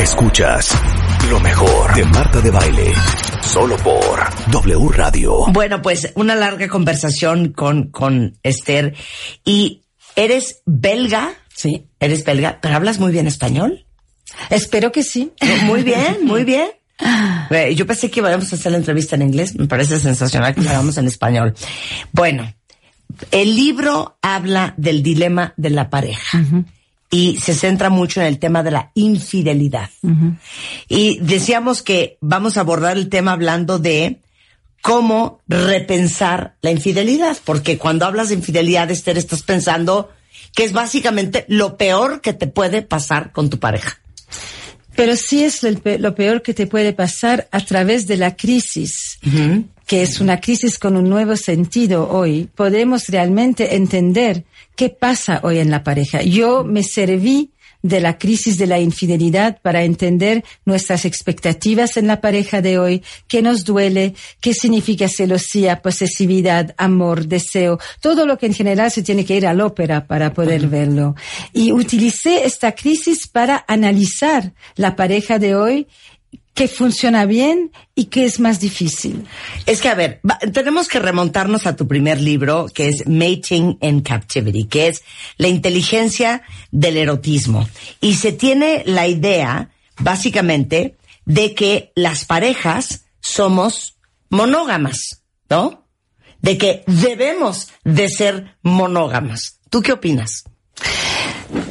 Escuchas lo mejor de Marta de Baile, solo por W Radio. Bueno, pues una larga conversación con, con Esther. ¿Y eres belga? Sí. ¿Eres belga? ¿Pero hablas muy bien español? Espero que sí. Muy bien, muy bien. Yo pensé que íbamos a hacer la entrevista en inglés. Me parece sensacional que la hagamos en español. Bueno, el libro habla del dilema de la pareja. Y se centra mucho en el tema de la infidelidad. Y decíamos que vamos a abordar el tema hablando de cómo repensar la infidelidad. Porque cuando hablas de infidelidad, Esther, estás pensando que es básicamente lo peor que te puede pasar con tu pareja. Pero sí es lo peor que te puede pasar a través de la crisis, que es una crisis con un nuevo sentido hoy. Podemos realmente entender qué pasa hoy en la pareja. Yo me serví de la crisis de la infidelidad para entender nuestras expectativas en la pareja de hoy, qué nos duele, qué significa celosía, posesividad, amor, deseo, todo lo que en general se tiene que ir al ópera para poder verlo. Y utilicé esta crisis para analizar la pareja de hoy, qué funciona bien y qué es más difícil. Es que, a ver, tenemos que remontarnos a tu primer libro, que es Mating in Captivity, que es la inteligencia del erotismo. Y se tiene la idea, básicamente, de que las parejas somos monógamas, ¿no? De que debemos de ser monógamas. ¿Tú qué opinas?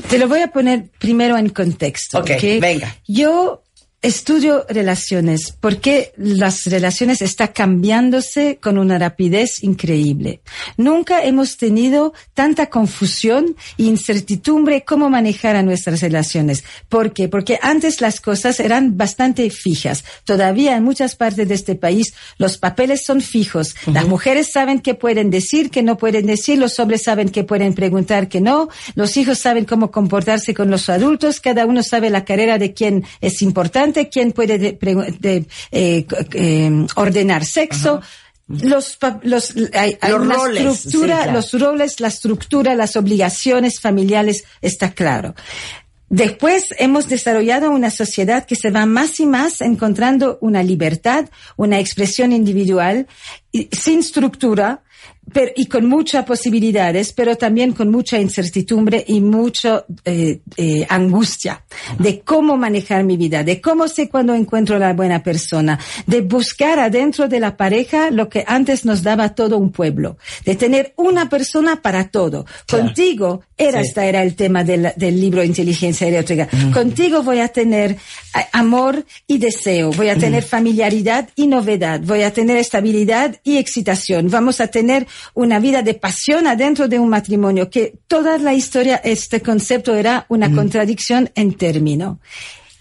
Te lo voy a poner primero en contexto. Ok, ¿ok? venga. Yo estudio relaciones porque las relaciones están cambiándose con una rapidez increíble. Nunca hemos tenido tanta confusión e incertidumbre cómo manejar a nuestras relaciones. ¿Por qué? Porque antes las cosas eran bastante fijas. Todavía en muchas partes de este país los papeles son fijos. Las mujeres saben qué pueden decir, qué no pueden decir, los hombres saben que pueden preguntar, que no, los hijos saben cómo comportarse con los adultos, cada uno sabe la carrera de quién es importante, quién puede de- pregu- de- eh, eh, ordenar sexo. Los, pa- los, hay, hay Los una roles, estructura, sí, claro. los roles, la estructura, las obligaciones familiares, está claro. Después hemos desarrollado una sociedad que se va más y más encontrando una libertad, una expresión individual, sin estructura, pero, y con muchas posibilidades, pero también con mucha incertidumbre y mucha eh, eh, angustia de cómo manejar mi vida, de cómo sé cuando encuentro a la buena persona, de buscar adentro de la pareja lo que antes nos daba todo un pueblo, de tener una persona para todo. Contigo, era, Sí. esta era el tema del, del libro Inteligencia Erótica. Contigo voy a tener eh, amor y deseo, voy a tener familiaridad y novedad, voy a tener estabilidad y excitación, vamos a tener una vida de pasión adentro de un matrimonio, que toda la historia, este concepto era una contradicción en término.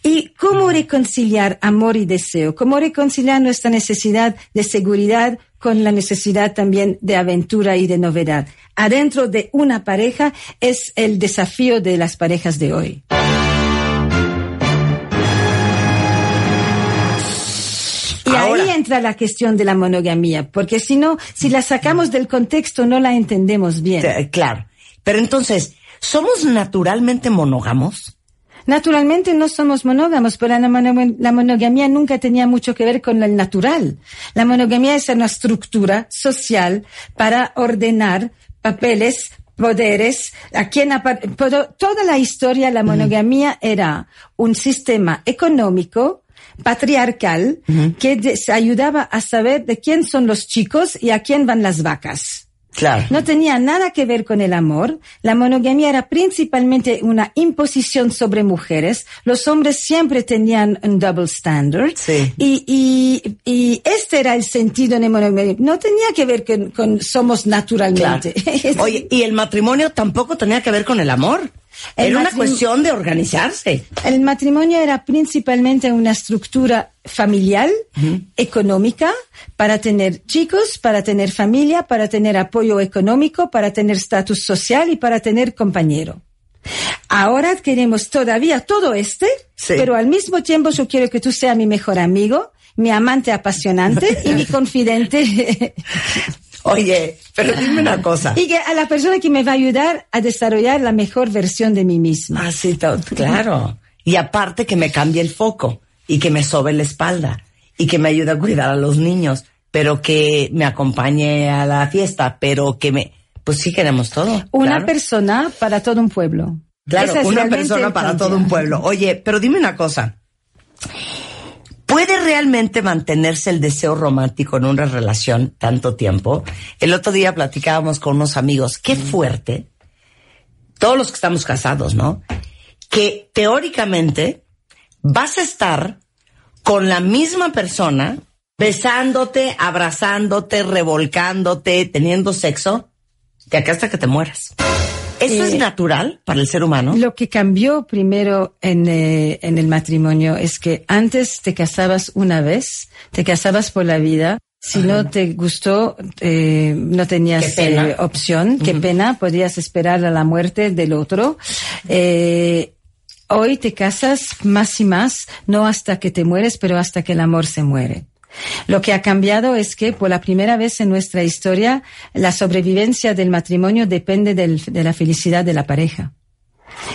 ¿Y cómo reconciliar amor y deseo? ¿Cómo reconciliar nuestra necesidad de seguridad con la necesidad también de aventura y de novedad? Adentro de una pareja es el desafío de las parejas de hoy. Y Ahora- ahí entra la cuestión de la monogamía, porque si no, si la sacamos del contexto no la entendemos bien. Eh, Claro. Pero entonces, ¿somos naturalmente monógamos? Naturalmente no somos monógamos, pero la, mono- la monogamía nunca tenía mucho que ver con el natural. La monogamía es una estructura social para ordenar papeles, poderes, a quien pero toda la historia, la monogamía era un sistema económico patriarcal que se ayudaba a saber de quién son los chicos y a quién van las vacas. Claro. No tenía nada que ver con el amor. La monogamia era principalmente una imposición sobre mujeres. Los hombres siempre tenían un double standard. Sí. Y, y, y este era el sentido de monogamia. No tenía que ver con, con somos Claro. naturalmente. Oye, ¿y el matrimonio tampoco tenía que ver con el amor? El Era una cuestión de organizarse. El matrimonio era principalmente una estructura familiar, económica, para tener chicos, para tener familia, para tener apoyo económico, para tener estatus social y para tener compañero. Ahora queremos todavía todo este, Sí. pero al mismo tiempo yo quiero que tú seas mi mejor amigo, mi amante apasionante y mi confidente. Oye, pero dime una cosa. y que a la persona que me va a ayudar a desarrollar la mejor versión de mí misma. Ah, sí, claro. Y aparte que me cambie el foco y que me sobe la espalda y que me ayude a cuidar a los niños, pero que me acompañe a la fiesta, pero que me... Pues sí queremos todo. Una claro. persona para todo un pueblo. Claro, es una persona para todo un pueblo. Oye, pero dime una cosa. ¿Puede realmente mantenerse el deseo romántico en una relación tanto tiempo? El otro día platicábamos con unos amigos. Qué fuerte. Todos los que estamos casados, ¿no? Que teóricamente vas a estar con la misma persona besándote, abrazándote, revolcándote, teniendo sexo, de acá hasta que te mueras. ¿Eso es natural para el ser humano? Lo que cambió primero en, eh, en el matrimonio es que antes te casabas una vez, te casabas por la vida. Si no te gustó, eh, no tenías Qué eh, opción. Qué pena, podías esperar a la muerte del otro. Eh, hoy te casas más y más, no hasta que te mueres, pero hasta que el amor se muere. Lo que ha cambiado es que por la primera vez en nuestra historia la sobrevivencia del matrimonio depende de la felicidad de la pareja.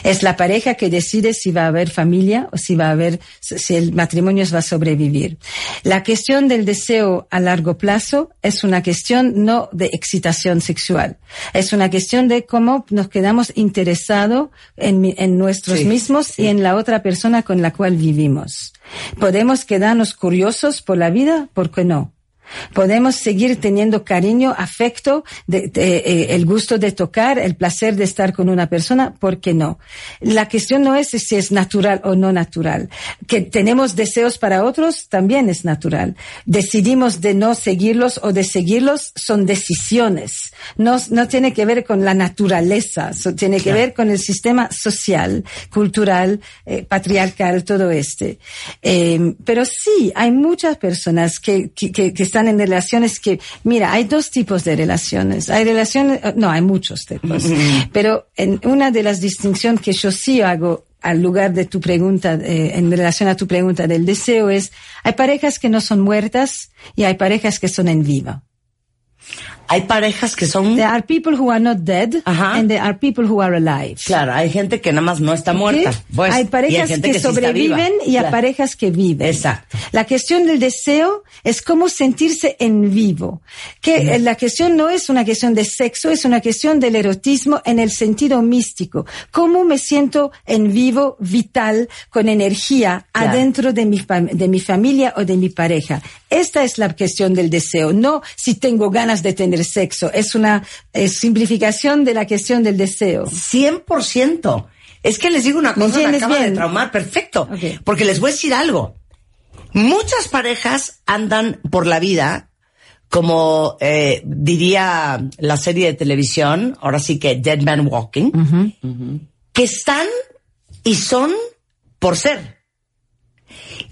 Es la pareja que decide si va a haber familia o si va a haber, si el matrimonio va a sobrevivir. La cuestión del deseo a largo plazo es una cuestión no de excitación sexual. Es una cuestión de cómo nos quedamos interesados en, en nuestros Sí, mismos y en la otra persona con la cual vivimos. Podemos quedarnos curiosos por la vida, ¿por qué no? Podemos seguir teniendo cariño, afecto, de- de, eh, el gusto de tocar, el placer de estar con una persona, ¿por qué no? La cuestión no es si es natural o no natural. Que tenemos deseos para otros también es natural. Decidimos de no seguirlos o de seguirlos son decisiones. No, no tiene que ver con la naturaleza, so- tiene que ver con el sistema social, cultural, eh, patriarcal, todo este. Eh, pero sí, hay muchas personas que, que, que- que están en relaciones que, mira, hay dos tipos de relaciones. Hay relaciones, eh, no, hay muchos tipos. Pero en una de las distinciones que yo sí hago al lugar de tu pregunta, eh, en relación a tu pregunta del deseo es, hay parejas que no son muertas y hay parejas que son en viva. Hay parejas que son... There are people who are not dead Ajá. and there are people who are alive. Claro, hay gente que nada más no está muerta. ¿Sí? Pues, hay parejas que, sobreviven y hay parejas que viven. Exacto. La cuestión del deseo es cómo sentirse en vivo. Que eh, la cuestión no es una cuestión de sexo, es una cuestión del erotismo en el sentido místico. Cómo me siento en vivo, vital, con energía Claro. adentro de mi, fam- de mi familia o de mi pareja. Esta es la cuestión del deseo, no si tengo ganas de tener sexo. Es una eh, simplificación de la cuestión del deseo. 100%. Es que les digo una ¿Me cosa, me, entiendes acaba de traumar. Perfecto. Porque les voy a decir algo. Muchas parejas andan por la vida como eh, diría la serie de televisión, ahora sí que Dead Man Walking, que están y son por ser.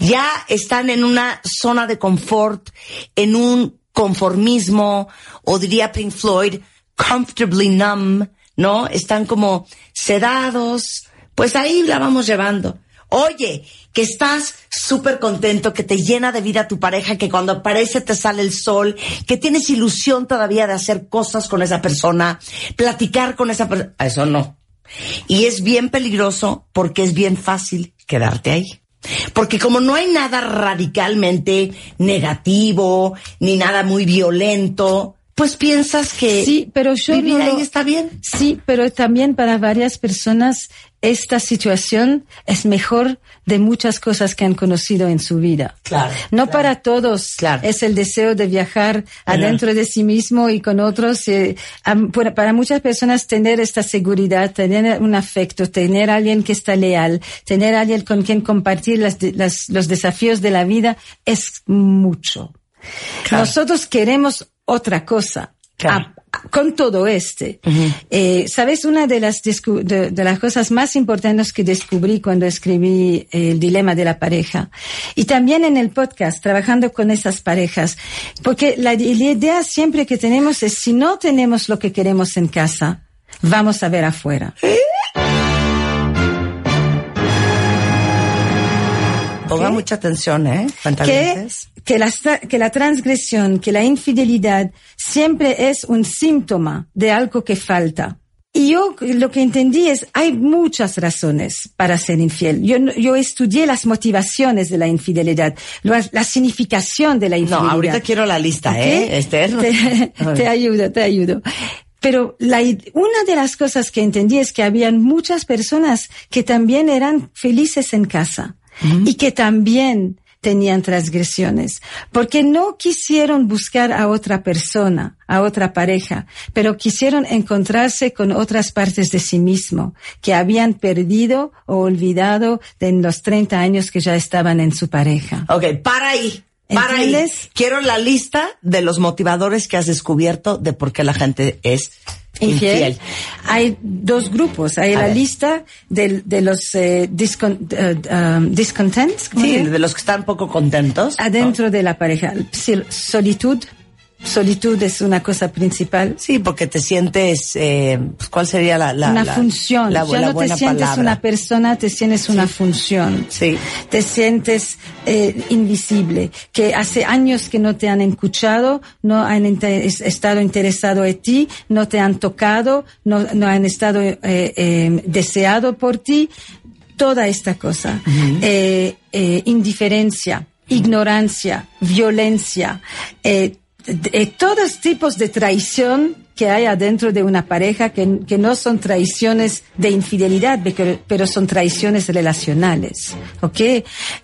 Ya están en una zona de confort, en un conformismo, o diría Pink Floyd, comfortably numb, ¿no? Están como sedados, pues ahí la vamos llevando. Oye, que estás súper contento, que te llena de vida tu pareja, que cuando aparece te sale el sol, que tienes ilusión todavía de hacer cosas con esa persona, platicar con esa persona. Eso no. Y es bien peligroso porque es bien fácil quedarte ahí. Porque como no hay nada radicalmente negativo, ni nada muy violento, pues piensas que Sí, pero yo vivir no ahí está bien. Sí, pero también para varias personas esta situación es mejor de muchas cosas que han conocido en su vida. Claro, No claro. para todos Claro. es el deseo de viajar adentro de sí mismo y con otros. eh, para muchas personas tener esta seguridad, tener un afecto, tener alguien que está leal, tener alguien con quien compartir las de- las- los desafíos de la vida es mucho. Claro. Nosotros queremos otra cosa. Claro. a- a- con todo este. Eh, Sabes, una de las, de, de las cosas más importantes que descubrí cuando escribí el dilema de la pareja y también en el podcast, trabajando con esas parejas, porque la, la idea siempre que tenemos es si no tenemos lo que queremos en casa, vamos a ver afuera. Ponga mucha atención, ¿eh? Cuentavientes. Que, la, que la transgresión, que la infidelidad siempre es un síntoma de algo que falta. Y yo lo que entendí es, hay muchas razones para ser infiel. Yo, no- yo estudié las motivaciones de la infidelidad, la, la significación de la No, infidelidad. ahorita quiero la lista. ¿eh, Esther? Te, te ayudo, te ayudo. Pero la, una de las cosas que entendí es que habían muchas personas que también eran felices en casa y que también tenían transgresiones, porque no quisieron buscar a otra persona, a otra pareja, pero quisieron encontrarse con otras partes de sí mismo que habían perdido o olvidado en los 30 años que ya estaban en su pareja. Ok, para ahí. Para ahí. Quiero la lista de los motivadores que has descubierto de por qué la gente es infiel. infiel. Hay dos grupos. Hay A la ver. lista del- de, los eh, discon- eh, um, discontents, ¿cómo Sí, de los que están poco contentos. adentro de la pareja. Solitud. Solitud es una cosa principal. Sí, porque te sientes, eh, pues, ¿cuál sería la, la una la- función. La, ya no te sientes palabra. una persona, te sientes una función. Sí. Te sientes eh, invisible, que hace años que no te han escuchado, no han estado interesado en ti, no te han tocado, no, no han estado eh, eh, deseado por ti. Toda esta cosa. Eh, eh, indiferencia, ignorancia, violencia, eh, de- de todos tipos de traición que hay adentro de una pareja que, que no son traiciones de infidelidad, pero, pero son traiciones relacionales, ¿ok?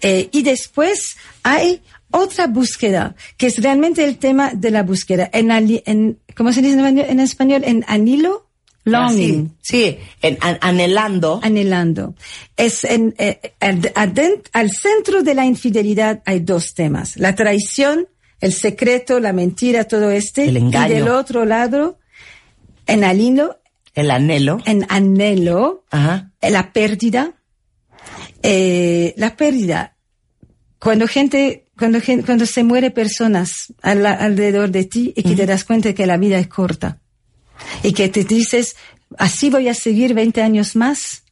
Eh, y después hay otra búsqueda, que es realmente el tema de la búsqueda. En, en ¿cómo se dice en español? en anhilo, longing Ah, Sí, sí, en- an- anhelando. anhelando. Es en, eh, al, adent- al centro de la infidelidad hay dos temas. La traición, el secreto, la mentira, todo este. El engaño. Y del otro lado, en anhelo, el anhelo. en anhelo, Ajá. eh, la pérdida. Eh, la pérdida. Cuando gente, cuando, gen- cuando se muere personas al- alrededor de ti y que te das cuenta que la vida es corta y que te dices, así voy a seguir 20 años más,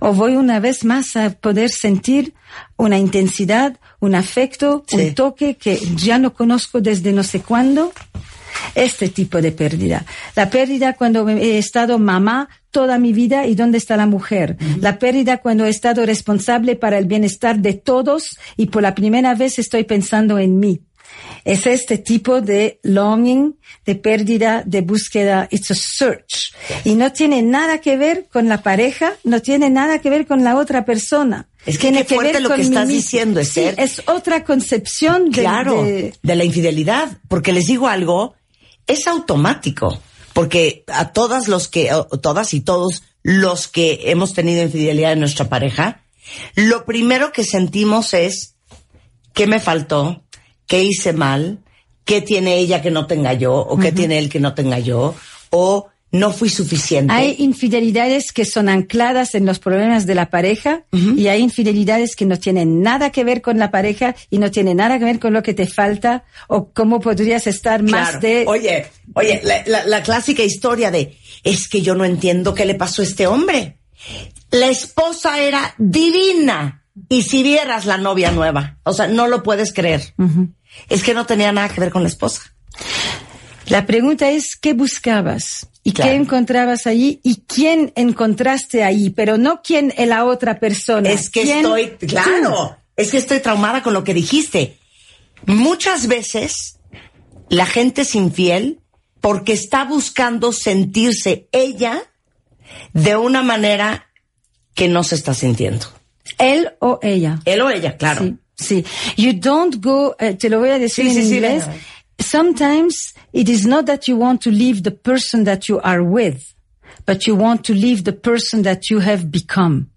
o voy una vez más a poder sentir una intensidad, un afecto, Sí. un toque que ya no conozco desde no sé cuándo. Este tipo de pérdida. La pérdida cuando he estado mamá toda mi vida y dónde está la mujer. La pérdida cuando he estado responsable para el bienestar de todos y por la primera vez estoy pensando en mí. Es este tipo de longing, de pérdida, de búsqueda. It's a search. Y no tiene nada que ver con la pareja, no tiene nada que ver con la otra persona. Es que qué fuerte lo que estás diciendo, Sí, Esther. es otra concepción de, Claro, de- de la infidelidad. Porque les digo algo, es automático. Porque a todas los que, todas y todos los que hemos tenido infidelidad en nuestra pareja, lo primero que sentimos es, ¿qué me faltó? ¿Qué hice mal? ¿Qué tiene ella que no tenga yo? ¿O qué tiene él que no tenga yo? ¿O no fui suficiente? Hay infidelidades que son ancladas en los problemas de la pareja y hay infidelidades que no tienen nada que ver con la pareja y no tienen nada que ver con lo que te falta o cómo podrías estar más de... Oye, oye, la, la- la clásica historia de es que yo no entiendo qué le pasó a este hombre. La esposa era divina. Y si vieras la novia nueva, o sea, no lo puedes creer. Es que no tenía nada que ver con la esposa. La pregunta es, ¿qué buscabas? ¿Y Claro. qué encontrabas allí? ¿Y quién encontraste ahí? Pero no quién es la otra persona. Es que ¿Quién estoy, tú? claro, es que estoy traumada con lo que dijiste. Muchas veces la gente es infiel porque está buscando sentirse ella de una manera que no se está sintiendo. Él o ella. Él o ella, claro. Sí, sí. You don't go, eh, te lo voy a decir Sí, en sí, sí, inglés. venga. Sometimes it is not that you want to leave the person that you are with, but you want to leave the person that you have become.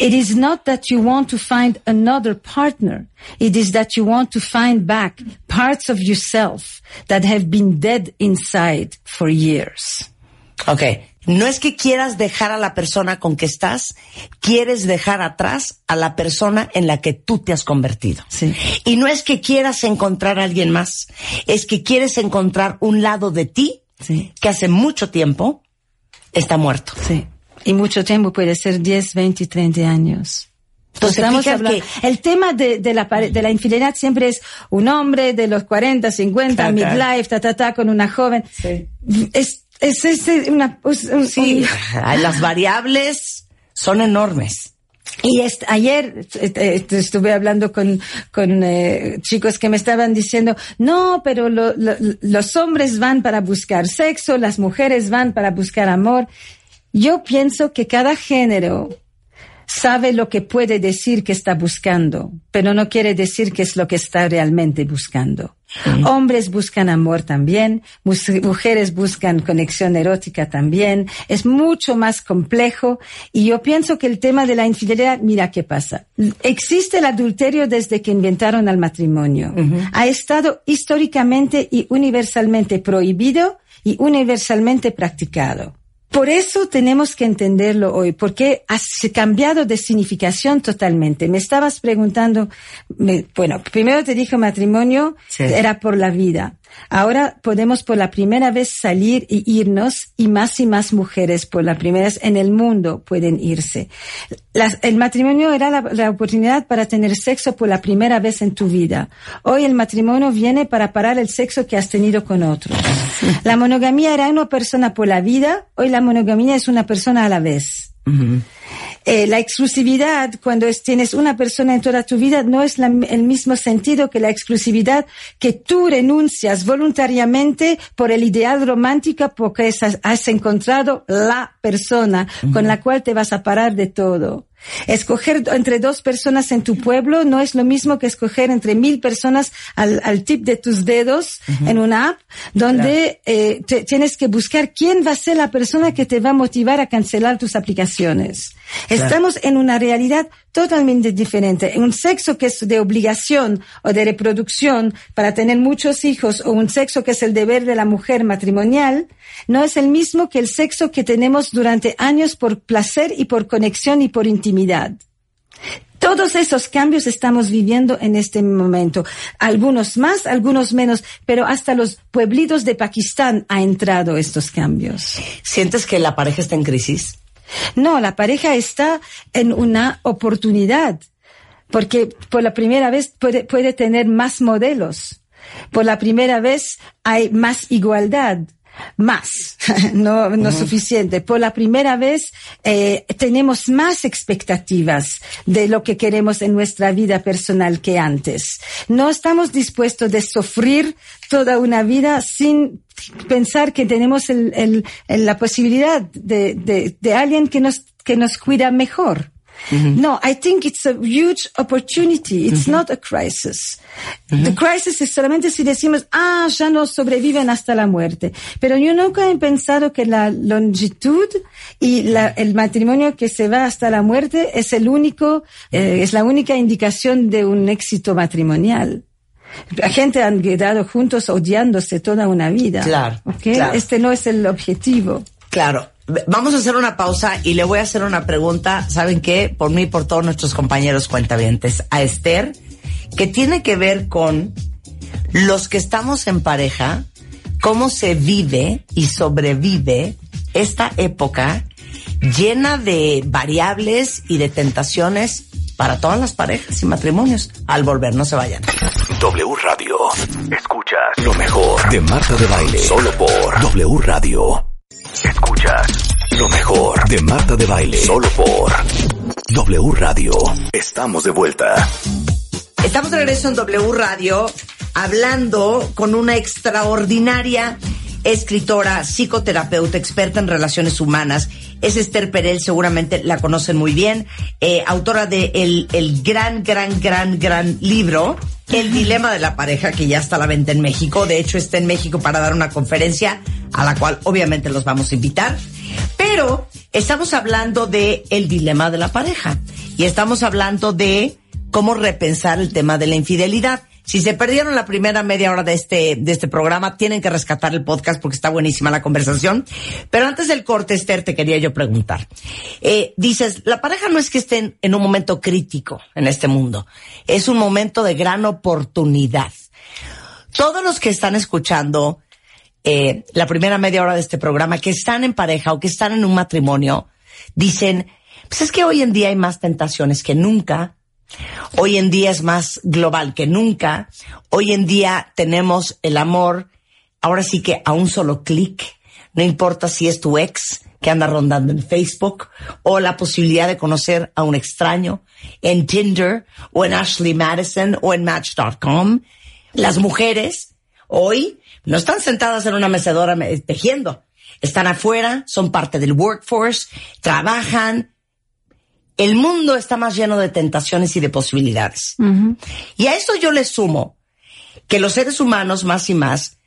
It is not that you want to find another partner. It is that you want to find back parts of yourself that have been dead inside for years. Ok. No es que quieras dejar a la persona con que estás, quieres dejar atrás a la persona en la que tú te has convertido. Sí. Y no es que quieras encontrar a alguien más, es que quieres encontrar un lado de ti Sí. que hace mucho tiempo está muerto. Sí. Y mucho tiempo puede ser 10, 20, 30 años. Entonces, Estamos hablando- que- el tema de, de la, de la infidelidad siempre es un hombre de los 40, 50, Claro, claro. midlife, ta, ta, ta, con una joven. Sí. Es, es, es una, es un- Sí, un- las variables son enormes. Y est- ayer eh, eh, estuve hablando con, con eh, chicos que me estaban diciendo, no, pero lo- lo- los hombres van para buscar sexo, las mujeres van para buscar amor. Yo pienso que cada género sabe lo que puede decir que está buscando, pero no quiere decir que es lo que está realmente buscando. Hombres buscan amor también, mujeres buscan conexión erótica también, es mucho más complejo y yo pienso que el tema de la infidelidad, mira qué pasa. Existe el adulterio desde que inventaron al matrimonio. Ha estado históricamente y universalmente prohibido y universalmente practicado. Por eso tenemos que entenderlo hoy, porque ha cambiado de significación totalmente. Me estabas preguntando, me- bueno, primero te dije matrimonio Sí. era por la vida. Ahora podemos por la primera vez salir y irnos y más y más mujeres por la primera vez en el mundo pueden irse. El matrimonio era la, oportunidad para tener sexo por la primera vez en tu vida. Hoy el matrimonio viene para parar el sexo que has tenido con otros. La monogamía era una persona por la vida, hoy la monogamía es una persona a la vez. Eh, la exclusividad, cuando es- tienes una persona en toda tu vida, no es la- el mismo sentido que la exclusividad que tú renuncias voluntariamente por el ideal romántico porque has, has encontrado la persona con la cual te vas a parar de todo. Escoger entre dos personas en tu pueblo no es lo mismo que escoger entre mil personas al, al tip de tus dedos en una app donde eh, te- tienes que buscar quién va a ser la persona que te va a motivar a cancelar tus aplicaciones. Estamos en una realidad totalmente diferente. Un sexo que es de obligación o de reproducción para tener muchos hijos o un sexo que es el deber de la mujer matrimonial no es el mismo que el sexo que tenemos durante años por placer y por conexión y por intimidad. Todos esos cambios estamos viviendo en este momento. Algunos más, algunos menos, pero hasta los pueblitos de Pakistán ha entrado estos cambios. ¿Sientes que la pareja está en crisis? No, la pareja está en una oportunidad, porque por la primera vez puede, puede tener más modelos. Por la primera vez hay más igualdad. Más, no, no suficiente. Por la primera vez eh, tenemos más expectativas de lo que queremos en nuestra vida personal que antes. No estamos dispuestos de sufrir toda una vida sin pensar que tenemos el, el- el- la posibilidad de, de, de alguien que nos, que nos cuida mejor. No, I think it's a huge opportunity. It's not a crisis. The crisis es solamente si decimos, ah, ya no sobreviven hasta la muerte. Pero yo nunca he pensado que la longitud y la- el matrimonio que se va hasta la muerte es el único, eh, es la única indicación de un éxito matrimonial. La gente han quedado juntos odiándose toda una vida. Claro, claro. Este no es el objetivo. Claro. Vamos a hacer una pausa y le voy a hacer una pregunta, ¿saben qué? Por mí y por todos nuestros compañeros cuentavientes, a Esther, que tiene que ver con los que estamos en pareja, cómo se vive y sobrevive esta época llena de variables y de tentaciones para todas las parejas y matrimonios. Al volver, no se vayan. W Radio. Escuchas lo mejor de Marta de Baile. Solo por W Radio. Escuchas lo mejor de Marta de Baile. Solo por W Radio. Estamos de vuelta. Estamos de regreso en W Radio hablando con una extraordinaria escritora, psicoterapeuta, experta en relaciones humanas. Es Esther Perel, seguramente la conocen muy bien, eh, autora de el, el gran, gran, gran, gran libro, El Dilema de la Pareja, que ya está a la venta en México. De hecho, está en México para dar una conferencia a la cual obviamente los vamos a invitar. Pero estamos hablando de el dilema de la pareja y estamos hablando de cómo repensar el tema de la infidelidad. Si se perdieron la primera media hora de este, de este programa, tienen que rescatar el podcast porque está buenísima la conversación. Pero antes del corte, Esther, te quería yo preguntar. Eh, dices, la pareja no es que estén en un momento crítico en este mundo. Es un momento de gran oportunidad. Todos los que están escuchando eh, la primera media hora de este programa, que están en pareja o que están en un matrimonio, dicen, pues es que hoy en día hay más tentaciones que nunca Hoy en día es más global que nunca. Hoy en día tenemos el amor, ahora sí que a un solo clic. No importa si es tu ex que anda rondando en Facebook o la posibilidad de conocer a un extraño en Tinder o en Ashley Madison o en Match.com. Las mujeres hoy no están sentadas en una mecedora tejiendo. Están afuera, son parte del workforce, trabajan, el mundo está más lleno de tentaciones y de posibilidades. Y a eso yo le sumo que los seres humanos más y más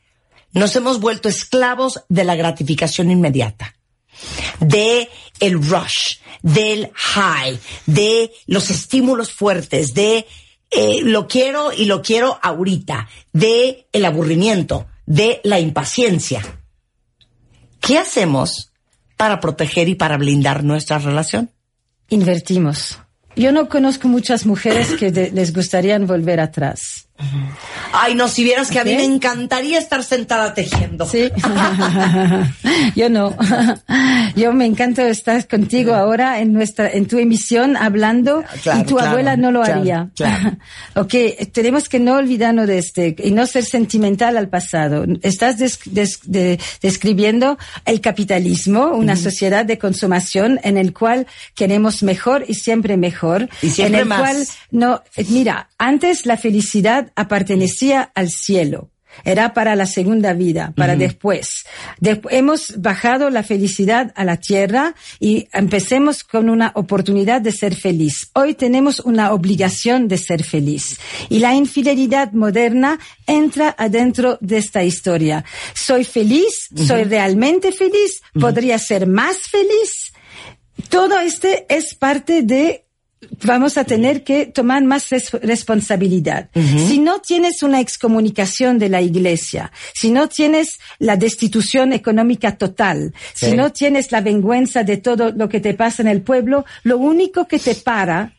nos hemos vuelto esclavos de la gratificación inmediata, de el rush, del high, de los estímulos fuertes, de eh, lo quiero y lo quiero ahorita, de el aburrimiento, de la impaciencia. ¿Qué hacemos para proteger y para blindar nuestra relación? Invertimos. Yo no conozco muchas mujeres que les gustaría volver atrás. Ay, no, si vieras que a mí me encantaría estar sentada tejiendo. Sí. Yo no. Yo me encanta estar contigo ahora en nuestra, en tu emisión hablando y tu abuela no lo haría. ok, tenemos que no olvidarnos de este y no ser sentimental al pasado. Estás describiendo el capitalismo, una sociedad de consumación en el cual queremos mejor y siempre mejor. Y siempre en el más. cual no, mira, antes la felicidad pertenecía al cielo. Era para la segunda vida, para después. hemos bajado la felicidad a la tierra y empecemos con una oportunidad de ser feliz. Hoy tenemos una obligación de ser feliz. Y la infidelidad moderna entra adentro de esta historia. Soy feliz, soy realmente feliz, podría ser más feliz. Todo este es parte de vamos a tener que tomar más responsabilidad. Si no tienes una excomunicación de la iglesia, si no tienes la destitución económica total, si no tienes la vergüenza de todo lo que te pasa en el pueblo, lo único que te para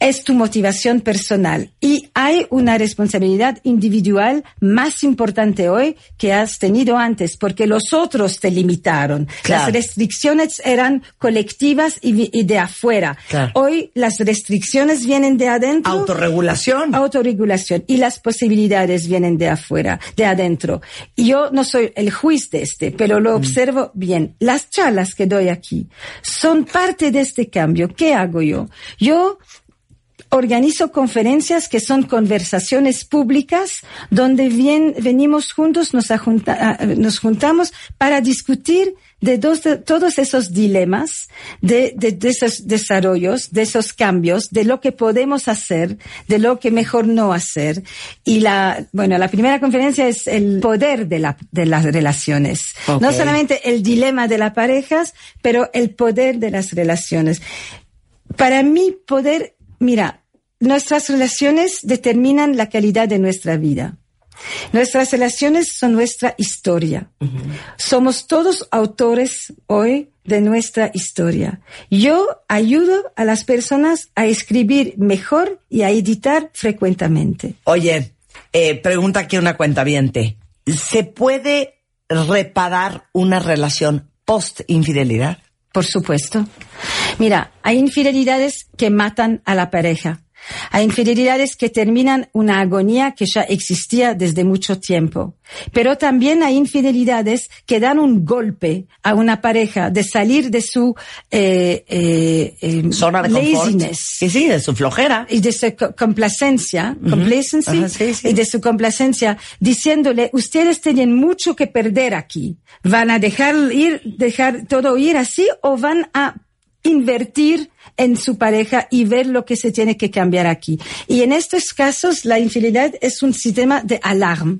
es tu motivación personal y hay una responsabilidad individual más importante hoy que has tenido antes porque los otros te limitaron. Las restricciones eran colectivas y, de afuera. Hoy las restricciones vienen de adentro. Autorregulación. Autorregulación y las posibilidades vienen de afuera, de adentro. Yo no soy el juez de este, pero lo mm. observo bien. Las charlas que doy aquí son parte de este cambio. ¿Qué hago yo? Yo organizo conferencias que son conversaciones públicas donde bien, venimos juntos, nos, ah, nos juntamos para discutir de, dos, todos esos dilemas, de, de, de, esos desarrollos, de esos cambios, de lo que podemos hacer, de lo que mejor no hacer. Y la, bueno, la primera conferencia es el poder de, la, de las relaciones. No solamente el dilema de las parejas, pero el poder de las relaciones. Para mí, poder Mira, nuestras relaciones determinan la calidad de nuestra vida. Nuestras relaciones son nuestra historia. Somos todos autores hoy de nuestra historia. Yo ayudo a las personas a escribir mejor y a editar frecuentemente. Oye, eh, pregunta aquí una cuenta ¿Se puede reparar una relación post infidelidad? Por supuesto. Mira, hay infidelidades que matan a la pareja. Hay infidelidades que terminan una agonía que ya existía desde mucho tiempo. Pero también hay infidelidades que dan un golpe a una pareja de salir de su eh, eh, eh zona de laziness. Sí, sí, de su flojera. Y de su complacencia, y de su complacencia, diciéndole, ustedes tienen mucho que perder aquí. ¿Van a dejar ir, dejar todo ir así o van a invertir en su pareja y ver lo que se tiene que cambiar aquí. Y en estos casos, la infidelidad es un sistema de alarma.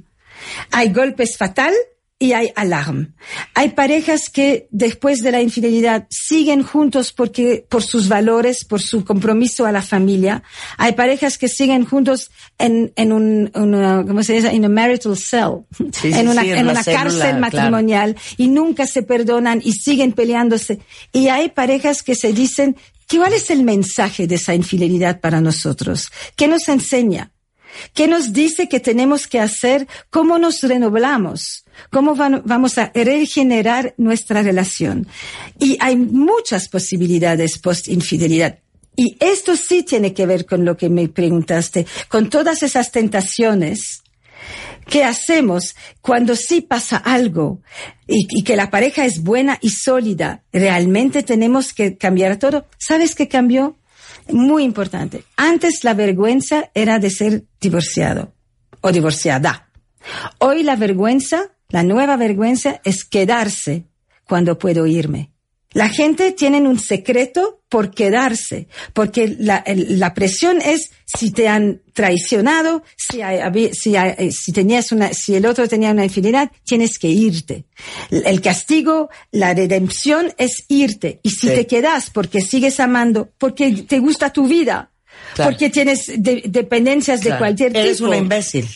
Hay golpes fatal y hay alarma. Hay parejas que después de la infidelidad siguen juntos porque, por sus valores, por su compromiso a la familia. Hay parejas que siguen juntos en, en un, una, ¿cómo se dice? En a marital cell. Sí, en una, sí, en una célula, cárcel claro. matrimonial y nunca se perdonan y siguen peleándose. Y hay parejas que se dicen, ¿cuál es el mensaje de esa infidelidad para nosotros? ¿Qué nos enseña? ¿Qué nos dice que tenemos que hacer? ¿Cómo nos renovamos? ¿Cómo vamos a regenerar nuestra relación? Y hay muchas posibilidades post-infidelidad. Y esto sí tiene que ver con lo que me preguntaste, con todas esas tentaciones ¿Qué hacemos cuando sí pasa algo y, y que la pareja es buena y sólida? ¿Realmente tenemos que cambiar todo? ¿Sabes qué cambió? Muy importante. Antes la vergüenza era de ser divorciado o divorciada. Hoy la vergüenza, la nueva vergüenza es quedarse cuando puedo irme. La gente tiene un secreto por quedarse, porque la, la presión es si te han traicionado, si, hay- habi- si, hay- eh, si tenías una, si el otro tenía una infidelidad, tienes que irte. El castigo, la redención es irte. Y si Sí. te quedas porque sigues amando, porque te gusta tu vida, Claro. porque tienes de- dependencias de cualquier Eres tipo. una imbécil.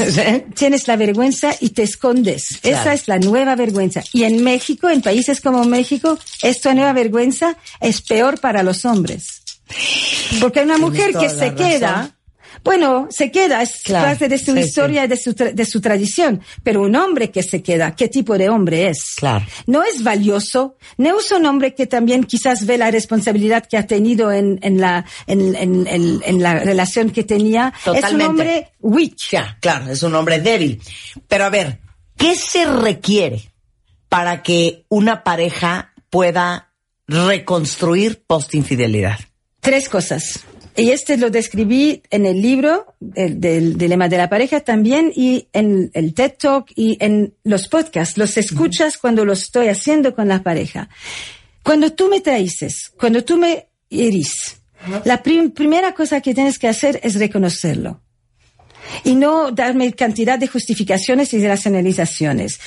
Es- tienes la vergüenza y te escondes. Claro. Esa es la nueva vergüenza. Y en México, en países como México, esta nueva vergüenza es peor para los hombres. Porque una mujer que se queda. Bueno, se queda, es Claro, parte de su sí, historia y de su, de su tradición. Pero un hombre que se queda, ¿qué tipo de hombre es? Claro. No es valioso, no es un hombre que también quizás ve la responsabilidad que ha tenido en, en la, en, en- en- en la relación que tenía. Es un Totalmente. hombre weak. Ya, claro, es un hombre débil. Pero a ver, ¿qué se requiere para que una pareja pueda reconstruir post-infidelidad? Tres cosas. Y este lo describí en el libro el- del dilema de la pareja también y en el TED Talk y en los podcasts. Los escuchas cuando lo estoy haciendo con la pareja. Cuando tú me traices, cuando tú me herís, la prim- primera cosa que tienes que hacer es reconocerlo. Y no darme cantidad de justificaciones y de racionalizaciones.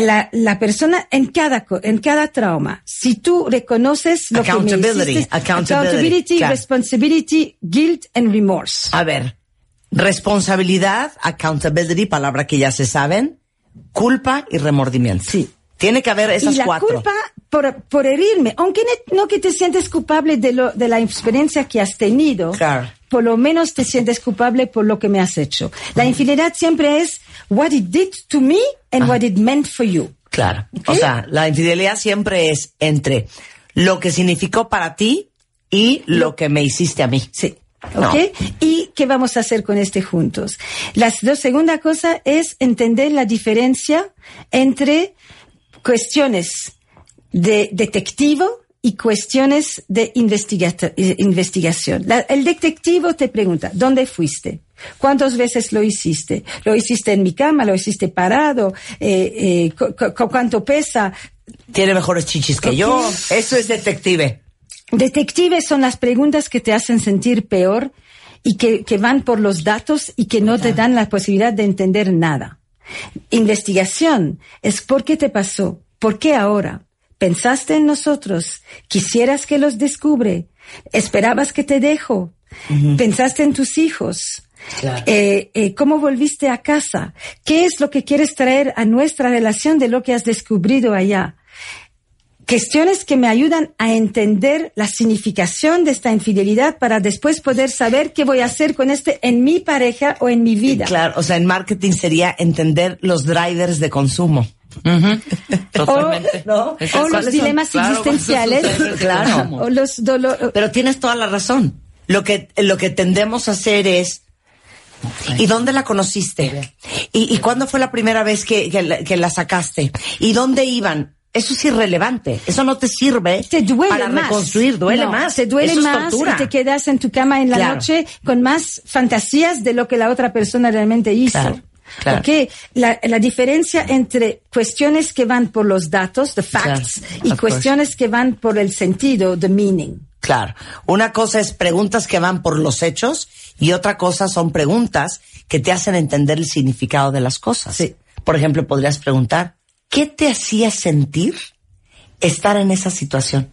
La, la persona en cada, en cada trauma, si tú reconoces lo que me Accountability, hiciste, accountability, accountability, claro. responsibility, guilt and remorse. A ver, responsabilidad, accountability, palabra que ya se saben, culpa y remordimiento. Sí. Tiene que haber esas y la cuatro. culpa por, por herirme, aunque no que te sientes culpable de, lo, de la experiencia que has tenido, Claro. por lo menos te sientes culpable por lo que me has hecho. La infidelidad siempre es what it did to me and what it meant for you. Claro. O sea, la infidelidad siempre es entre lo que significó para ti y lo que me hiciste a mí. Sí. No. ¿Ok? ¿Y qué vamos a hacer con este juntos? La dos- segunda cosa es entender la diferencia entre cuestiones de detectivo y cuestiones de investigación. La- el detectivo te pregunta, ¿dónde fuiste? ¿Cuántas veces lo hiciste? ¿Lo hiciste en mi cama? ¿Lo hiciste parado? Eh, eh, cu- cu- ¿Cuánto pesa? Tiene mejores chichis que yo. Eso es detective. Detectives son las preguntas que te hacen sentir peor y que, que van por los datos y que no te dan la posibilidad de entender nada. Investigación es por qué te pasó, por qué ahora. Pensaste en nosotros, quisieras que los descubre, esperabas que te dejo, pensaste en tus hijos. Claro. Eh, eh, ¿Cómo volviste a casa? ¿Qué es lo que quieres traer a nuestra relación de lo que has descubrido allá? cuestiones que me ayudan a entender la significación de esta infidelidad para después poder saber qué voy a hacer con este en mi pareja o en mi vida. Claro, o sea, en marketing sería entender los drivers de consumo. Totalmente. O los dilemas Claro, existenciales. ¿cuáles son sus Claro. O los dolores. Pero tienes toda la razón. Lo que, lo que tendemos a hacer es, ¿y dónde la conociste? ¿Y, y cuándo fue la primera vez que, que la, que la sacaste? ¿Y dónde iban? Eso es irrelevante. Eso no te sirve te duele para más. reconstruir. Duele No, más. Te duele Eso es más y te quedas en tu cama en la Claro. noche con más fantasías de lo que la otra persona realmente hizo. Claro, claro. Ok, la, la diferencia entre cuestiones que van por los datos, the facts, Claro, y cuestiones que van por el sentido, the meaning. Claro. Una cosa es preguntas que van por los hechos y otra cosa son preguntas que te hacen entender el significado de las cosas. Sí. Por ejemplo, podrías preguntar, ¿qué te hacía sentir estar en esa situación?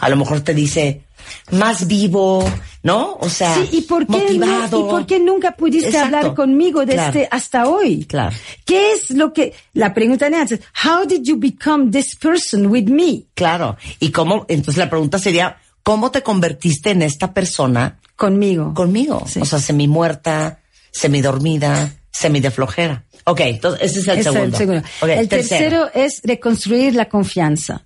A lo mejor te dice, más vivo, ¿no? O sea, Sí, ¿y por qué, no- motivado. ¿y por qué nunca pudiste Exacto. hablar conmigo desde Claro. hasta hoy? Claro. ¿Qué es lo que, la pregunta de antes, how did you become this person with me? Claro. ¿Y cómo? Entonces la pregunta sería, ¿cómo te convertiste en esta persona Conmigo. conmigo? Sí. O sea, semi-muerta, semi-dormida, semi-de flojera. Ok, entonces ese es el es segundo. el segundo. Ok, el tercero es reconstruir la confianza.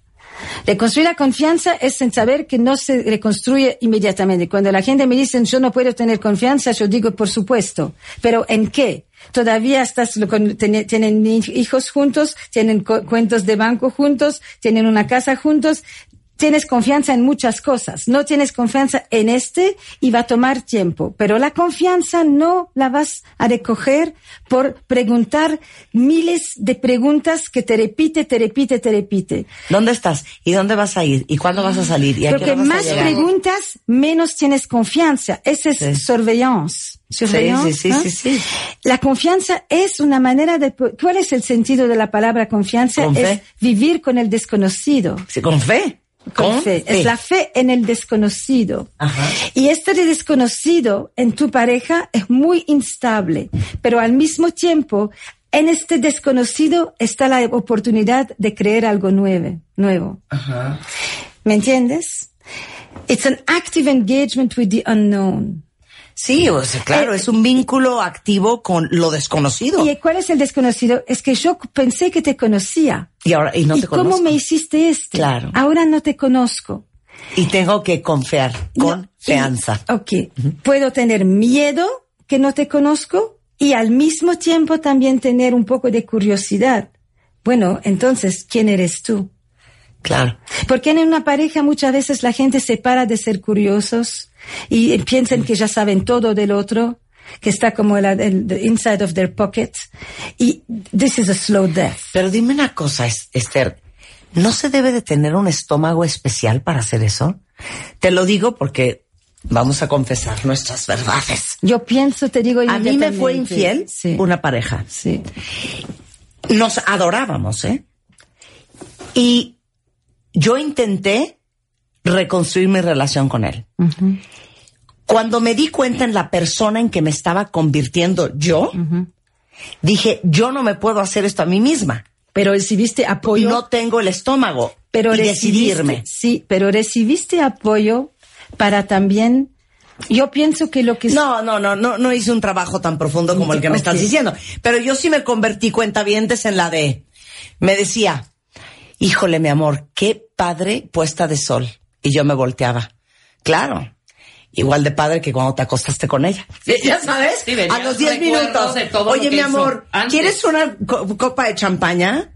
Reconstruir la confianza es en saber que no se reconstruye inmediatamente. Cuando la gente me dice yo no puedo tener confianza, yo digo por supuesto. Pero ¿en qué? Todavía estás con- tiene- tienen hijos juntos, tienen cu- cuentos de banco juntos, tienen una casa juntos. Tienes confianza en muchas cosas. No tienes confianza en este y va a tomar tiempo. Pero la confianza no la vas a recoger por preguntar miles de preguntas que te repite, te repite, te repite. ¿Dónde estás? ¿Y dónde vas a ir? ¿Y cuándo vas a salir? ¿Y a qué Porque hora vas a más llegar? preguntas, menos tienes confianza. Ese es Sí. surveillance. Surveillance, sí, sí, sí, sí. La confianza es una manera de... ¿Cuál es el sentido de la palabra confianza? Con fe. Es vivir con el desconocido. Sí, con fe. Con fe. Es la fe en el desconocido. Ajá. Y este de desconocido en tu pareja es muy instable, pero al mismo tiempo, en este desconocido está la oportunidad de creer algo nuevo, nuevo. Ajá. ¿Me entiendes? It's an active engagement with the unknown. Sí, o sea, claro, Eh, es un vínculo activo con lo desconocido. ¿Y cuál es el desconocido? Es que yo pensé que te conocía. Y ahora, y no ¿Y te cómo conozco. me hiciste esto? Claro. Ahora no te conozco. Y tengo que confiar, No, confianza. y- ok. Puedo tener miedo que no te conozco y al mismo tiempo también tener un poco de curiosidad. Bueno, entonces, ¿quién eres tú? Claro. Porque en una pareja muchas veces la gente se para de ser curiosos y piensan que ya saben todo del otro, que está como el, el- the inside of their pocket. Y this is a slow death. Pero dime una cosa, Es- Esther, ¿no se debe de tener un estómago especial para hacer eso? Te lo digo porque vamos a confesar nuestras verdades. Yo pienso, te digo A mí me fue infiel Sí. una pareja. Sí. Nos adorábamos, ¿eh? Y yo intenté reconstruir mi relación con él. Cuando me di cuenta en la persona en que me estaba convirtiendo yo, dije, yo no me puedo hacer esto a mí misma. Pero recibiste Y apoyo. no tengo el estómago. pero y decidirme. Sí, pero recibiste apoyo para también. Yo pienso que lo que No, no, no, no, no hice un trabajo tan profundo como el que me estás diciendo. Pero yo sí me convertí cuentavientes en la de, me decía, híjole, mi amor, qué padre puesta de sol. Y yo me volteaba. Claro. Igual de padre que cuando te acostaste con ella. Ya sabes, Sí, a los 10 recuerdos minutos. de todo Oye, mi amor, antes. ¿quieres una co- copa de champaña?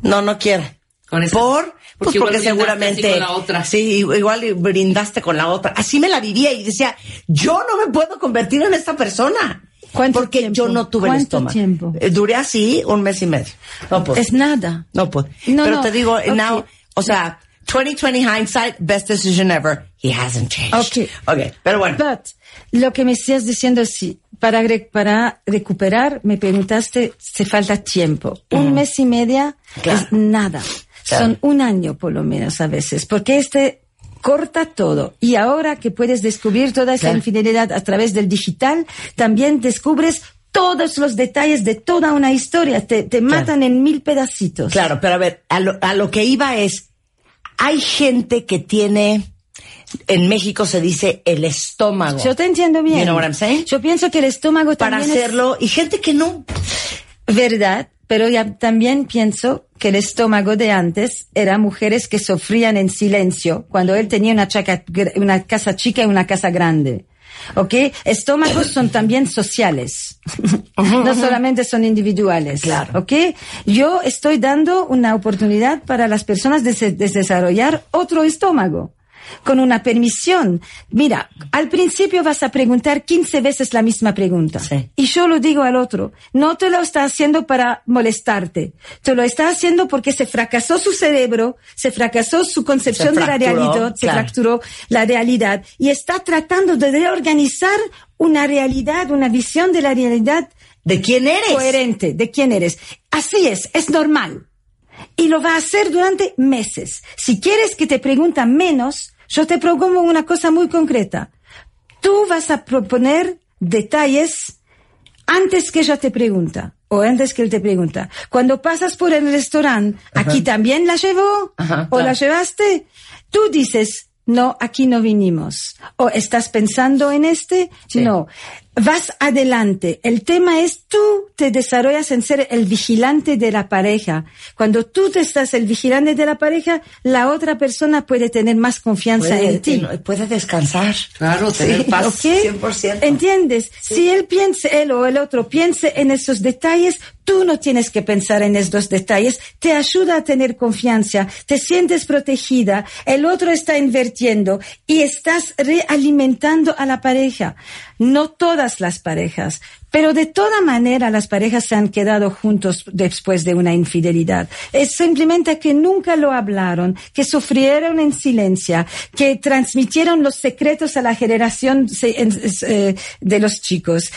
No, no quiero. Con esa- ¿Por? Pues porque igual porque seguramente. así con la otra. Sí, igual brindaste con la otra. Así me la vivía y decía, yo no me puedo convertir en esta persona. ¿Cuánto porque tiempo? yo no tuve el ¿Cuánto estómago. tiempo? Eh, Duré así un mes y medio. No pude. es nada. No pude. No, Pero no. te digo, now, o sea, 2020 hindsight, best decision ever. He hasn't changed. Ok. Ok, pero bueno. But, lo que me estás diciendo es sí. Para, para recuperar, me preguntaste, se falta tiempo. Un mes y media Claro. es nada. Claro. Son un año por lo menos a veces, porque este corta todo. Y ahora que puedes descubrir toda esa Claro. infidelidad a través del digital, también descubres todos los detalles de toda una historia. Te, te matan en mil pedacitos. Claro, pero a ver, a lo, a lo que iba es, hay gente que tiene, en México se dice el estómago. Yo te entiendo bien. You know what I'm saying? Yo pienso que el estómago para también es- hacerlo, y gente que no. Verdad, pero ya también pienso que el estómago de antes era mujeres que sufrían en silencio cuando él tenía una, chaca- una casa chica y una casa grande. ¿Ok? Estómagos son también sociales. no solamente son individuales. Claro. ¿Ok? Yo estoy dando una oportunidad para las personas de desarrollar otro estómago. Con una permisión. Mira, al principio vas a preguntar 15 veces la misma pregunta. Sí. Y yo lo digo al otro, no te lo está haciendo para molestarte, te lo está haciendo porque se fracasó su cerebro, se fracasó su concepción Se de la fracturó, realidad, se claro. fracturó la realidad y está tratando de reorganizar una realidad, una visión de la realidad de quién eres. Coherente, de quién eres. Así es, es normal. Y lo va a hacer durante meses. Si quieres que te pregunten menos, yo te propongo una cosa muy concreta. Tú vas a proponer detalles antes que ella te pregunta o antes que él te pregunta. Cuando pasas por el restaurante, ¿aquí también la llevó? Ajá, ¿O la llevaste? Tú dices, no, aquí no vinimos. ¿O estás pensando en este? Sí. No. Vas adelante. El tema es tú te desarrollas en ser el vigilante de la pareja. Cuando tú te estás el vigilante de la pareja, la otra persona puede tener más confianza en ti. Puede, puede descansar. Claro, tener paz. ¿ok? 100%. ¿Entiendes? Si él piensa, él o el otro piense en esos detalles, tú no tienes que pensar en esos detalles. Te ayuda a tener confianza, te sientes protegida, el otro está invirtiendo y estás realimentando a la pareja. No todas las parejas, pero de toda manera las parejas se han quedado juntos después de una infidelidad. Es simplemente que nunca lo hablaron, que sufrieron en silencio, que transmitieron los secretos a la generación eh, de los chicos,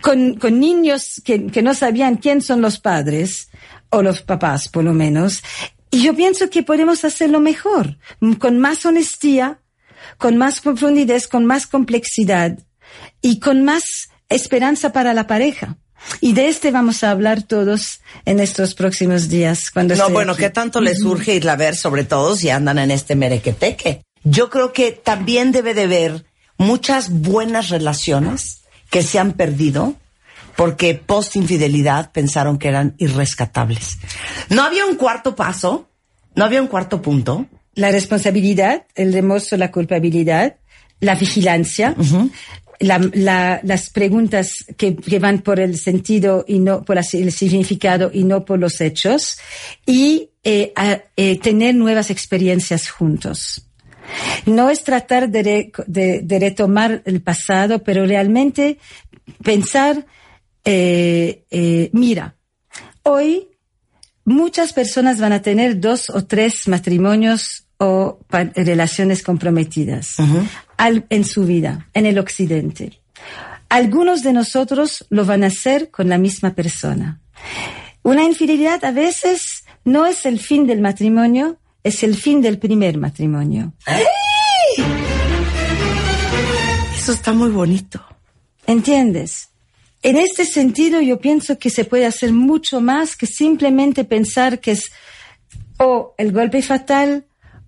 con, con niños que, que no sabían quién son los padres, o los papás por lo menos. Y yo pienso que podemos hacerlo mejor, con más honestidad, con más profundidad, con más complejidad y con más esperanza para la pareja. Y de este vamos a hablar todos en estos próximos días. Cuando No, bueno, aquí. ¿qué tanto les surge irla a ver, sobre todo si andan en este merequeteque? Yo creo que también debe de haber muchas buenas relaciones que se han perdido porque post infidelidad pensaron que eran irrescatables. No había un cuarto paso, no había un cuarto punto. La responsabilidad, el remorso, la culpabilidad, la vigilancia, la- la- las preguntas que, que van por el sentido y no por el significado y no por los hechos, y eh, a- eh, tener nuevas experiencias juntos. No es tratar de, re- de- de retomar el pasado, pero realmente pensar, eh, eh, mira, hoy muchas personas van a tener dos o tres matrimonios o relaciones comprometidas al- en su vida, en el occidente. Algunos de nosotros lo van a hacer con la misma persona. Una infidelidad a veces no es el fin del matrimonio, es el fin del primer matrimonio. Eso está muy bonito. ¿Entiendes? En este sentido, yo pienso que se puede hacer mucho más que simplemente pensar que es o el golpe fatal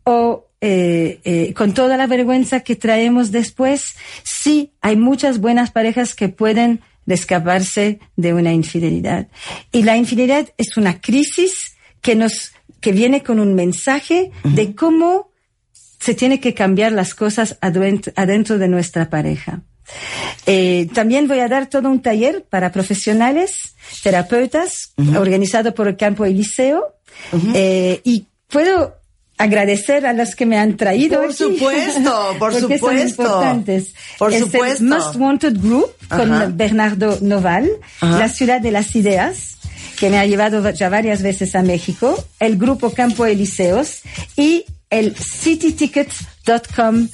o eh, eh, con toda la vergüenza que traemos después. Sí, hay muchas buenas parejas que pueden escaparse de una infidelidad. Y la infidelidad es una crisis que nos, que viene con un mensaje de cómo se tiene que cambiar las cosas adentro, adentro de nuestra pareja. Eh, también voy a dar todo un taller para profesionales, terapeutas, organizado por el Campo Eliseo. Y puedo agradecer a los que me han traído Por aquí. supuesto, por porque son supuesto. importantes. Por es supuesto. el Most Wanted Group con Ajá. Bernardo Noval, Ajá. la ciudad de las ideas, que me ha llevado ya varias veces a México, el grupo Campo Elíseos y el citytickets.com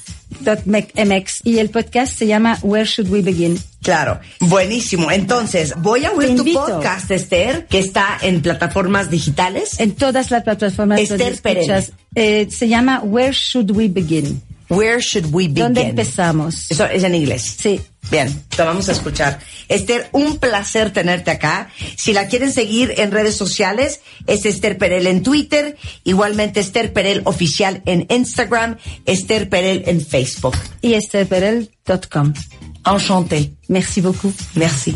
MX y el podcast se llama Where Should We Begin. Claro, buenísimo. Entonces, voy a oír tu podcast, Esther, que está en plataformas digitales. En todas las plataformas Esther donde escuchas, eh, se llama Where Should We Begin. Where should we begin? ¿Dónde empezamos? Eso es en inglés. Sí. Bien, te vamos a escuchar. Esther, un placer tenerte acá. Si la quieren seguir en redes sociales, es Esther Perel en Twitter, igualmente Esther Perel oficial en Instagram, Esther Perel en Facebook. Y estherperel.com. Enchanté. Merci beaucoup. Merci.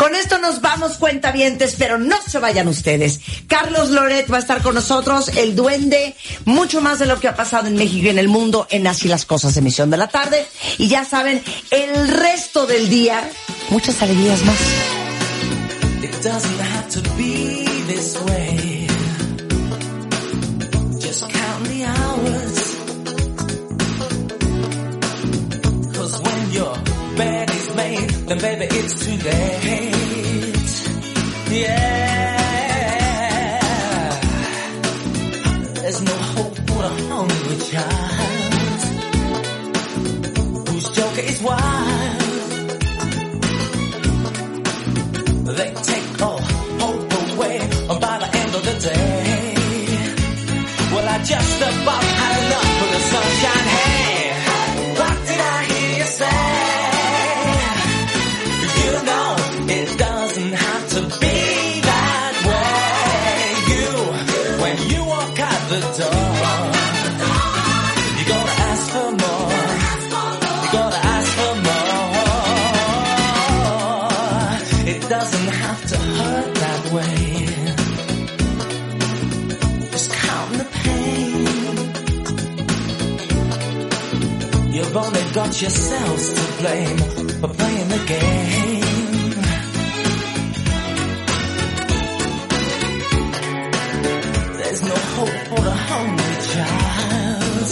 Con esto nos vamos, cuentavientes, pero no se vayan ustedes. Carlos Loret va a estar con nosotros, el duende, mucho más de lo que ha pasado en México y en el mundo en Así las Cosas, emisión de la tarde. Y ya saben, el resto del día, muchas alegrías más. It doesn't have to be this way. Baby it's too late. Yeah. There's no hope for a hungry child whose joker is wild. You've got yourselves to blame for playing the game. There's no hope for the hungry child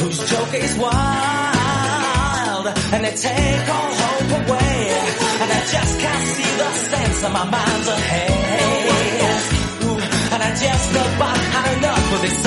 whose joke is wild and they take all hope away. And I just can't see the sense of my mind's ahead. Ooh, and I just about had enough of this